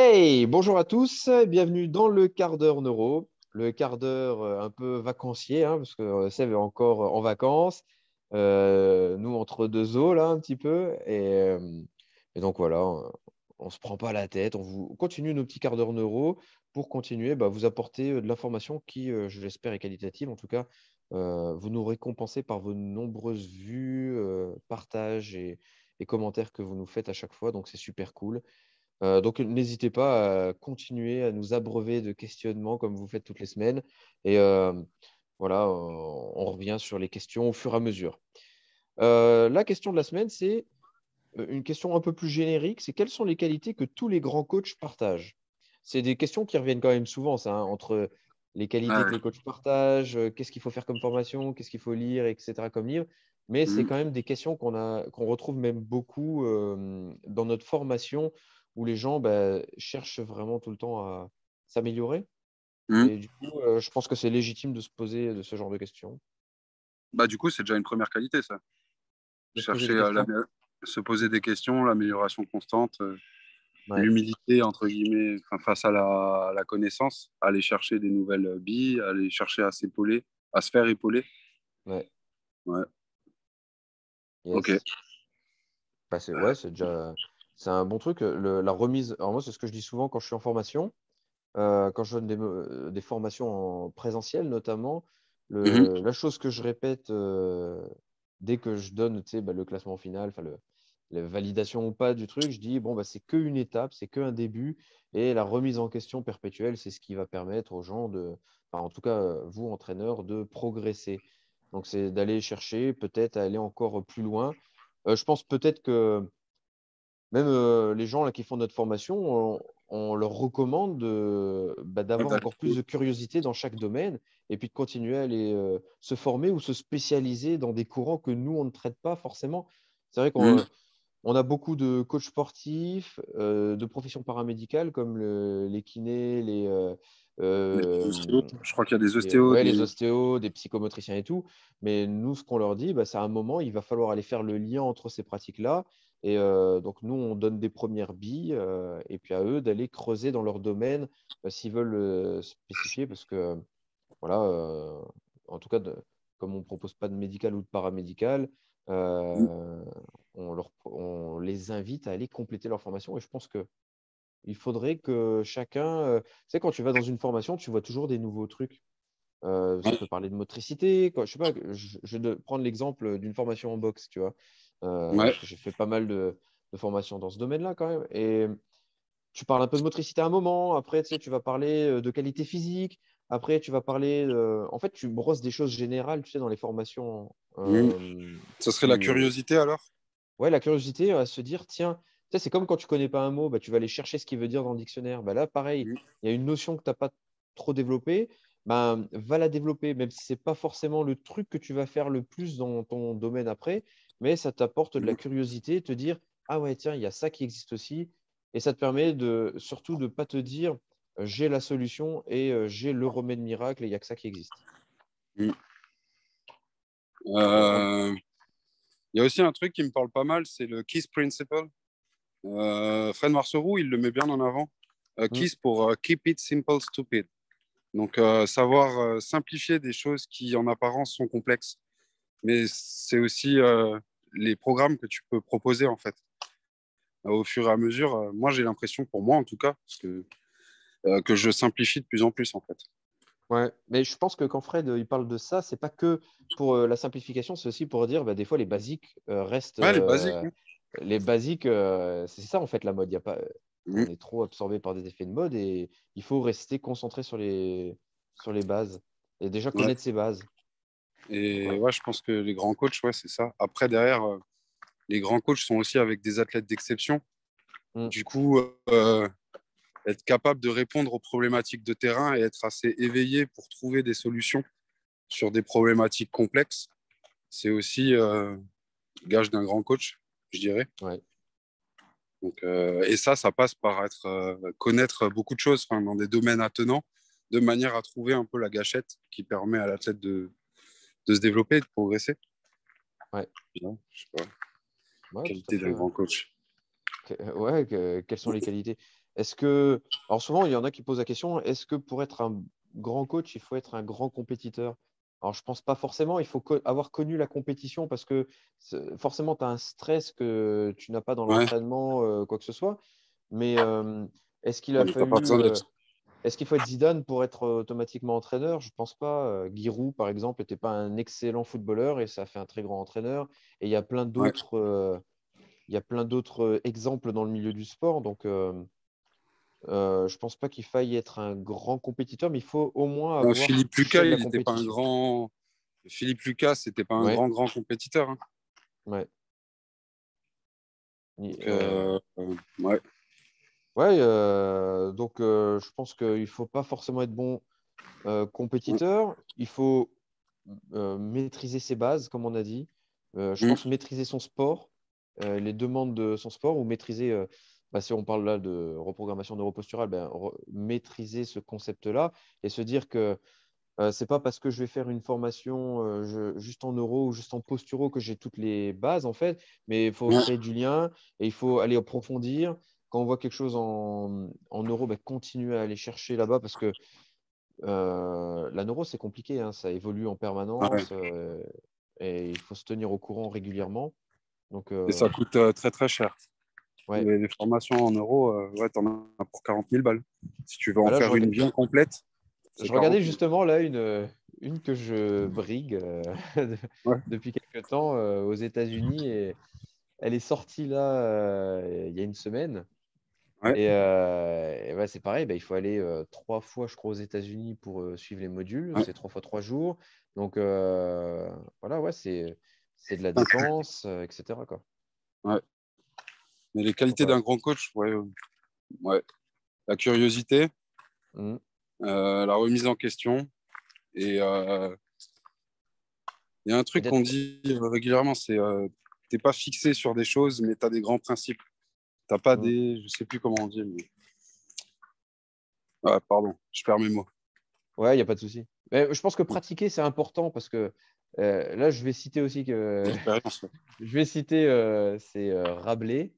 Hey, bonjour à tous, bienvenue dans le quart d'heure neuro, le quart d'heure euh, un peu vacancier, hein, parce que euh, Seb est encore en vacances, euh, nous entre deux eaux là un petit peu, et, donc voilà, on ne se prend pas la tête, on continue nos petits quarts d'heure neuro pour continuer bah, vous apporter de l'information qui, je l'espère, est qualitative. En tout cas, vous nous récompensez par vos nombreuses vues, partages et commentaires que vous nous faites à chaque fois, donc c'est super cool. Euh, donc, n'hésitez pas à continuer à nous abreuver de questionnements comme vous faites toutes les semaines. Et euh, voilà, on revient sur les questions au fur et à mesure. Euh, la question de la semaine, c'est une question un peu plus générique. C'est quelles sont les qualités que tous les grands coachs partagent? C'est des questions qui reviennent quand même souvent, ça, hein, entre les qualités que les coachs partagent, qu'est-ce qu'il faut faire comme formation, qu'est-ce qu'il faut lire, etc. comme livre. Mais c'est mmh. quand même des questions qu'on qu'on retrouve même beaucoup dans notre formation où les gens bah, cherchent vraiment tout le temps à s'améliorer. Mmh. Et du coup, euh, je pense que c'est légitime de se poser de ce genre de questions. Bah, du coup, c'est déjà une première qualité, ça. Chercher à se poser des questions, l'amélioration constante, euh, l'humilité, entre guillemets, face à la, connaissance, aller chercher des nouvelles billes, aller chercher à s'épauler, à se faire épauler. Ouais. Ouais. Ok. Bah, c'est ouais, déjà c'est un bon truc. la remise, alors moi, c'est ce que je dis souvent quand je suis en formation, euh, quand je donne des, euh, formations en présentiel notamment. Mhm. La chose que je répète euh, dès que je donne bah, le classement final, la validation ou pas du truc, je dis bon, bah, c'est qu'une étape, c'est qu'un début. Et la remise en question perpétuelle, c'est ce qui va permettre aux gens de, en tout cas, vous, entraîneurs, de progresser. Donc, c'est d'aller chercher, peut-être à aller encore plus loin. je pense peut-être que même euh, les gens là, qui font notre formation, on, leur recommande bah, d'avoir encore plus de curiosité dans chaque domaine et puis de continuer à aller euh, se former ou se spécialiser dans des courants que nous, on ne traite pas forcément. C'est vrai qu'on mmh. a beaucoup de coachs sportifs, euh, de professions paramédicales comme les kinés, les, je crois qu'il y a des ostéos. des... les ostéos, des psychomotriciens et tout. Mais nous, ce qu'on leur dit, bah, c'est à un moment, il va falloir aller faire le lien entre ces pratiques-là et euh, donc, nous, on donne des premières billes euh, et puis à eux d'aller creuser dans leur domaine euh, s'ils veulent spécifier parce que, voilà, en tout cas, comme on ne propose pas de médical ou de paramédical, mmh. on, leur, on, les invite à aller compléter leur formation. Et je pense que il faudrait que chacun. tu sais, quand tu vas dans une formation, tu vois toujours des nouveaux trucs. ça peut parler de motricité. je sais pas, je, je vais prendre l'exemple d'une formation en boxe, tu vois. Euh, j'ai fait pas mal de, formations dans ce domaine-là quand même. Et tu parles un peu de motricité à un moment. Après, tu, sais, tu vas parler euh, de qualité physique. Après, tu vas parler. En fait, tu brosses des choses générales, tu sais, dans les formations. Euh, Ça serait la curiosité alors? Ouais, la curiosité à se dire tiens, tu sais, c'est comme quand tu connais pas un mot, bah, tu vas aller chercher ce qu'il veut dire dans le dictionnaire. Bah, là, pareil, il y a une notion que tu n'as pas trop développée. Bah, va la développer, même si ce n'est pas forcément le truc que tu vas faire le plus dans ton domaine après mais ça t'apporte de la mmh. curiosité, te dire ah ouais tiens il y a ça qui existe aussi, et ça te permet de surtout de pas te dire j'ai la solution et j'ai le remède miracle et il n'y a que ça qui existe. Mmh. Euh, il y a aussi un truc qui me parle pas mal, c'est le KISS Principle. Euh, Fred Marceau, il le met bien en avant. Euh, mmh. KISS pour Keep It Simple Stupid. Donc, savoir simplifier des choses qui en apparence sont complexes. Mais c'est aussi les programmes que tu peux proposer en fait au fur et à mesure. Euh, moi, j'ai l'impression, pour moi en tout cas, que, euh, que je simplifie de plus en plus en fait. Ouais, mais je pense que quand Fred il parle de ça, c'est pas que pour euh, la simplification, c'est aussi pour dire bah, des fois les basiques restent. Ouais, les basiques. Les basiques, c'est ça en fait la mode. Y a pas, mmh. On est trop absorbé par des effets de mode et il faut rester concentré sur les, sur les bases et déjà connaître ses bases. Et ouais. je pense que les grands coachs, ouais, c'est ça. Après, derrière, euh, les grands coachs sont aussi avec des athlètes d'exception. Mm. Du coup, euh, être capable de répondre aux problématiques de terrain et être assez éveillé pour trouver des solutions sur des problématiques complexes, c'est aussi euh, gage d'un grand coach, je dirais. Ouais. Donc, et ça, ça passe par être, connaître beaucoup de choses dans des domaines attenants, de manière à trouver un peu la gâchette qui permet à l'athlète de, de se développer et de progresser. Ouais. je sais pas. qualité d'un grand coach. Ouais, quelles sont les qualités? Est-ce que. Alors, souvent, il y en a qui posent la question est-ce que pour être un grand coach, il faut être un grand compétiteur? Alors, je ne pense pas forcément. Il faut avoir connu la compétition parce que forcément, tu as un stress que tu n'as pas dans l'entraînement, euh, quoi que ce soit. Mais euh, est-ce qu'il a fallu. Est-ce qu'il faut être Zidane pour être automatiquement entraîneur? Je ne pense pas. Giroud, par exemple, n'était pas un excellent footballeur et ça a fait un très grand entraîneur. Et il y a plein d'autres. il y a plein d'autres exemples dans le milieu du sport. Donc, euh, je pense pas qu'il faille être un grand compétiteur, mais il faut au moins avoir. Philippe Lucas, il n'était pas un grand. Philippe Lucas, c'était pas un grand grand compétiteur. Hein. Ouais. Euh, ouais. Ouais. donc, je pense qu'il ne faut pas forcément être bon compétiteur. Il faut maîtriser ses bases, comme on a dit. je pense maîtriser son sport, les demandes de son sport, ou maîtriser bah, si on parle là de reprogrammation neuroposturale, ben, maîtriser ce concept-là et se dire que euh, ce n'est pas parce que je vais faire une formation euh, juste en neuro ou juste en posturo que j'ai toutes les bases, en fait, mais il faut créer du lien et il faut aller approfondir. Quand on voit quelque chose en, en neuro, ben, continuer à aller chercher là-bas parce que euh, la neuro, c'est compliqué, hein, ça évolue en permanence et il faut se tenir au courant régulièrement. Donc, et ça coûte très très cher. Les, formations en euros, euh, ouais, tu en as pour 40 000 balles. Si tu veux en bah faire une bien complète. Je regardais justement là une, une que je brigue euh, depuis quelques temps euh, aux États-Unis et elle est sortie là il y a une semaine. Et, c'est pareil, bah, il faut aller trois fois, je crois, aux États-Unis pour suivre les modules. C'est trois fois trois jours. Donc voilà, ouais, c'est de la dépense, etc. Quoi. Ouais. Mais les qualités d'un grand coach, ouais, ouais. La curiosité, mmh. la remise en question. Et il y a un truc qu'on dit régulièrement, c'est tu n'es pas fixé sur des choses, mais tu as des grands principes. Tu n'as pas des. Je sais plus comment on dit. pardon, je perds mes mots. Ouais, il n'y a pas de souci. je pense que pratiquer, c'est important parce que là, je vais citer aussi que. je vais citer c'est Rabelais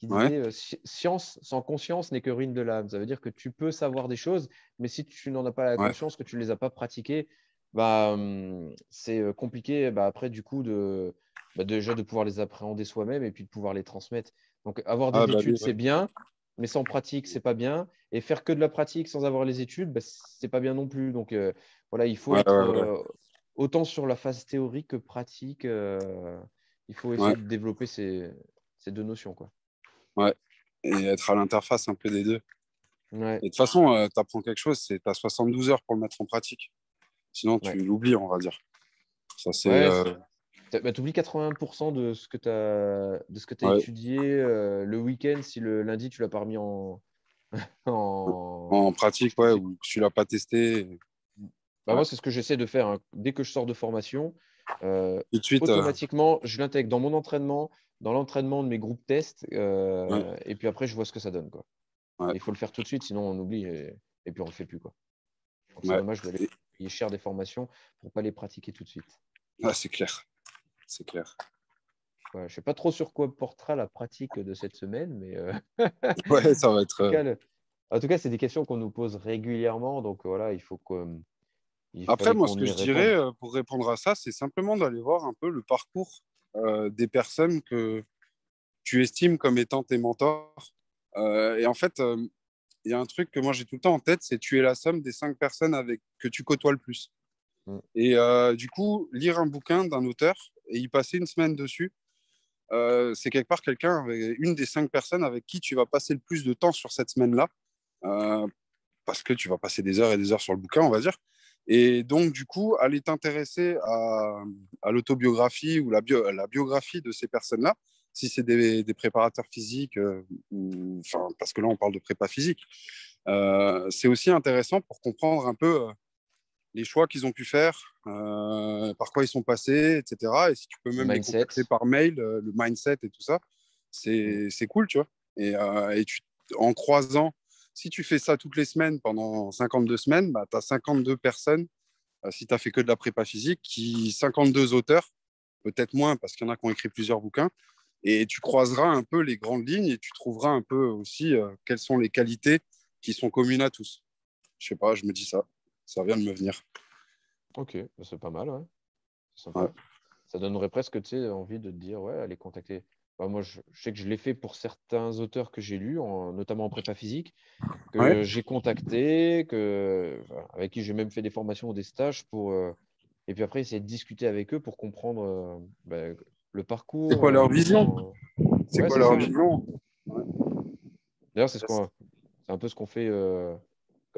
qui disait euh, science sans conscience n'est que ruine de l'âme. Ça veut dire que tu peux savoir des choses, mais si tu n'en as pas la conscience, que tu ne les as pas pratiquées, bah, hum, c'est euh, compliqué bah, après du coup de bah, déjà de pouvoir les appréhender soi-même et puis de pouvoir les transmettre. Donc avoir des ah, bah études, c'est bien, mais sans pratique, c'est pas bien. Et faire que de la pratique sans avoir les études, bah, c'est pas bien non plus. Donc euh, voilà, il faut être autant sur la phase théorique que pratique. il faut essayer de développer ces, ces deux notions. Quoi. Ouais. Et être à l'interface un peu des deux. Et de toute façon, euh, tu apprends quelque chose, c'est tu as 72 heures pour le mettre en pratique. Sinon, tu l'oublies, on va dire. Ça, c'est. Euh, bah, tu oublies 80% de ce que tu as, de ce que as étudié euh, le week-end si le lundi, tu l'as pas remis en... en... pratique, ouais, ou tu l'as pas testé. Bah, moi, c'est ce que j'essaie de faire. Hein. Dès que je sors de formation, automatiquement, je l'intègre dans mon entraînement dans l'entraînement de mes groupes tests. Euh, et puis après, je vois ce que ça donne. Quoi. Il faut le faire tout de suite, sinon on oublie et, puis on ne le fait plus. Quoi. C'est dommage d'aller payer cher des formations pour ne pas les pratiquer tout de suite. Ah, c'est clair. C'est clair. je ne sais pas trop sur quoi portera la pratique de cette semaine, mais. Euh, ouais, ça va être. Euh, en tout cas, c'est des questions qu'on nous pose régulièrement. Donc voilà, il faut que. Après, moi, ce que je dirais pour répondre à ça, c'est simplement d'aller voir un peu le parcours euh, des personnes que tu estimes comme étant tes mentors. Euh, et en fait, euh, il y a un truc que moi j'ai tout le temps en tête, c'est tu es la somme des cinq personnes avec que tu côtoies le plus. Mm. Et du coup, lire un bouquin d'un auteur et y passer une semaine dessus, c'est quelque part quelqu'un, une des cinq personnes avec qui tu vas passer le plus de temps sur cette semaine-là, parce que tu vas passer des heures et des heures sur le bouquin, on va dire. Et donc, du coup, aller t'intéresser à, l'autobiographie ou la, biographie de ces personnes-là, si c'est des, préparateurs physiques, euh, parce que là, on parle de prépa physique, euh, c'est aussi intéressant pour comprendre un peu euh, les choix qu'ils ont pu faire, par quoi ils sont passés, etc. Et si tu peux même les contacter par mail, le mindset et tout ça, c'est mmh. cool, tu vois. Et, et tu, en croisant si tu fais ça toutes les semaines pendant 52 semaines, bah, tu as 52 personnes, euh, si tu as fait que de la prépa physique, qui 52 auteurs, peut-être moins parce qu'il y en a qui ont écrit plusieurs bouquins, Et tu croiseras un peu les grandes lignes et tu trouveras un peu aussi euh, quelles sont les qualités qui sont communes à tous. Je sais pas, je me dis ça. Ça vient de me venir. Ok, bah, c'est pas mal, ouais. Ça donnerait presque envie de te dire, ouais, allez contacter. Bah, moi, je, sais que je l'ai fait pour certains auteurs que j'ai lus, notamment en prépa physique, que j'ai contacté, que, avec qui j'ai même fait des formations ou des stages pour. Euh, et puis après, essayer de discuter avec eux pour comprendre euh, bah, le parcours. C'est quoi leur euh, vision? C'est quoi leur vision? D'ailleurs, c'est un peu ce qu'on fait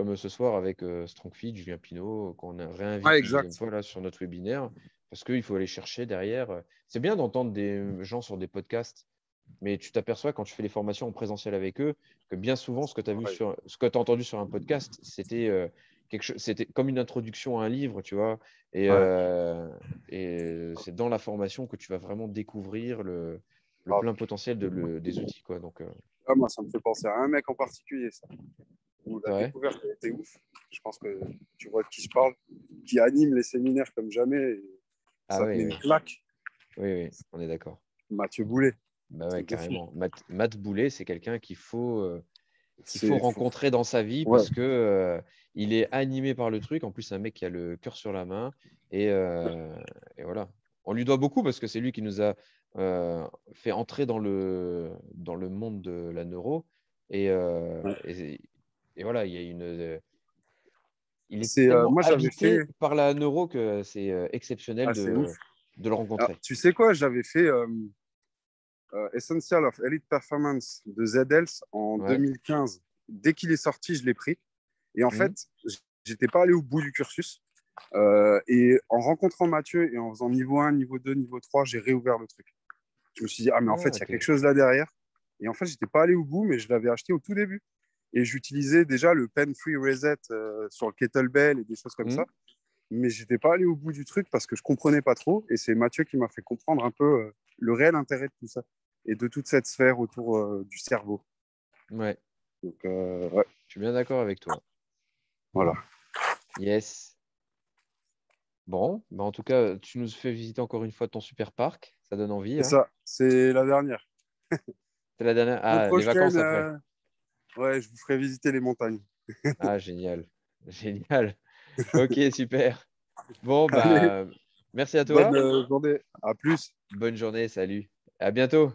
comme ce soir avec Strongfeed, Julien Pinault, qu'on a réinvité fois sur notre webinaire, parce qu'il faut aller chercher derrière. C'est bien d'entendre des gens sur des podcasts, mais tu t'aperçois quand tu fais les formations en présentiel avec eux que bien souvent, ce que tu as, vu sur, ce que as entendu sur un podcast, c'était chose, c'était comme une introduction à un livre, tu vois. Et, et c'est dans la formation que tu vas vraiment découvrir le, le plein potentiel de, des outils. Quoi. Donc, ah, moi, ça me fait penser à un mec en particulier, ça où la découverte a été ouf. Je pense que tu vois qui je parle, qui anime les séminaires comme jamais. ah ça oui, une claque. Oui, oui, on est d'accord. Mathieu Boulet. Bah ouais, carrément. Matt, Boulet, c'est quelqu'un qu'il faut, euh, faut rencontrer dans sa vie parce que euh, il est animé par le truc. En plus, c'est un mec qui a le cœur sur la main. Et, euh, et, voilà. On lui doit beaucoup parce que c'est lui qui nous a fait entrer dans le, dans le monde de la neuro. Et, et et voilà, il y a une. Euh, il est, euh, moi, j'avais fait par la neuro que c'est euh, exceptionnel ah, de, de, le rencontrer. tu sais quoi, j'avais fait Essential of Elite Performance de ZELS en 2015. Dès qu'il est sorti, je l'ai pris. Et en mmh. fait, j'étais pas allé au bout du cursus. et en rencontrant Mathieu et en faisant niveau 1, niveau 2, niveau 3, j'ai réouvert le truc. Je me suis dit, ah, mais en ah, fait, il y a quelque chose là derrière. Et en fait, j'étais pas allé au bout, mais je l'avais acheté au tout début. Et j'utilisais déjà le pen free reset euh, sur le kettlebell et des choses comme mmh. ça. Mais je n'étais pas allé au bout du truc parce que je comprenais pas trop. Et c'est Mathieu qui m'a fait comprendre un peu euh, le réel intérêt de tout ça et de toute cette sphère autour euh, du cerveau. Ouais. Donc, ouais. Je suis bien d'accord avec toi. Voilà. Yes. Bon, bah en tout cas, tu nous fais visiter encore une fois ton super parc. Ça donne envie. C'est hein. ça, c'est la dernière. c'est la dernière. Ah, les vacances après. Ouais, je vous ferai visiter les montagnes. ah, génial. Génial. Ok, super. Bon, bah, merci à toi. Bonne euh, journée. À plus. Bonne journée. Salut. À bientôt.